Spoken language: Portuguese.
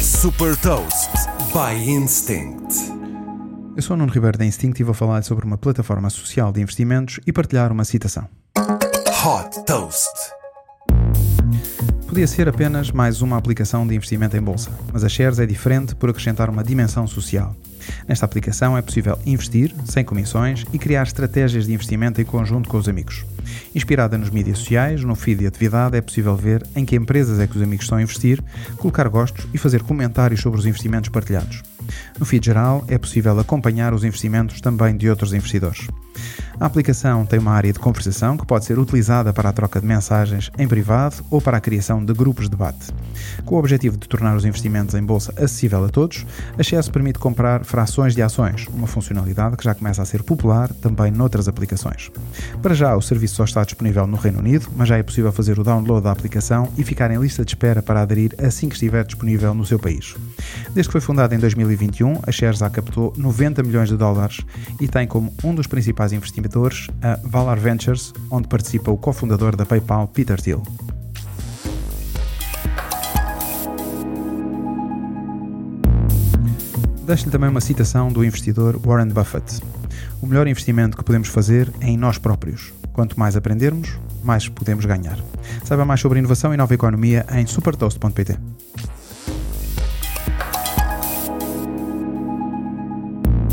Super Toast by Instinct. Eu sou o Nuno Ribeiro da Instinct e vou falar sobre uma plataforma social de investimentos e partilhar uma citação. Hot Toast. Podia ser apenas mais uma aplicação de investimento em bolsa, mas a Shares é diferente por acrescentar uma dimensão social. Nesta aplicação é possível investir, sem comissões, e criar estratégias de investimento em conjunto com os amigos. Inspirada nos mídias sociais, no feed de atividade é possível ver em que empresas é que os amigos estão a investir, colocar gostos e fazer comentários sobre os investimentos partilhados. No feed geral, é possível acompanhar os investimentos também de outros investidores. A aplicação tem uma área de conversação que pode ser utilizada para a troca de mensagens em privado ou para a criação de grupos de debate. Com o objetivo de tornar os investimentos em bolsa acessível a todos, a Chess permite comprar frações de ações, uma funcionalidade que já começa a ser popular também noutras aplicações. Para já, o serviço só está disponível no Reino Unido, mas já é possível fazer o download da aplicação e ficar em lista de espera para aderir assim que estiver disponível no seu país. Desde que foi fundada em 2021, a Shares já captou 90 milhões de dólares e tem como um dos principais investidores a Valar Ventures, onde participa o cofundador da PayPal, Peter Thiel. Deixo-lhe também uma citação do investidor Warren Buffett. O melhor investimento que podemos fazer é em nós próprios. Quanto mais aprendermos, mais podemos ganhar. Saiba mais sobre inovação e nova economia em supertoast.pt.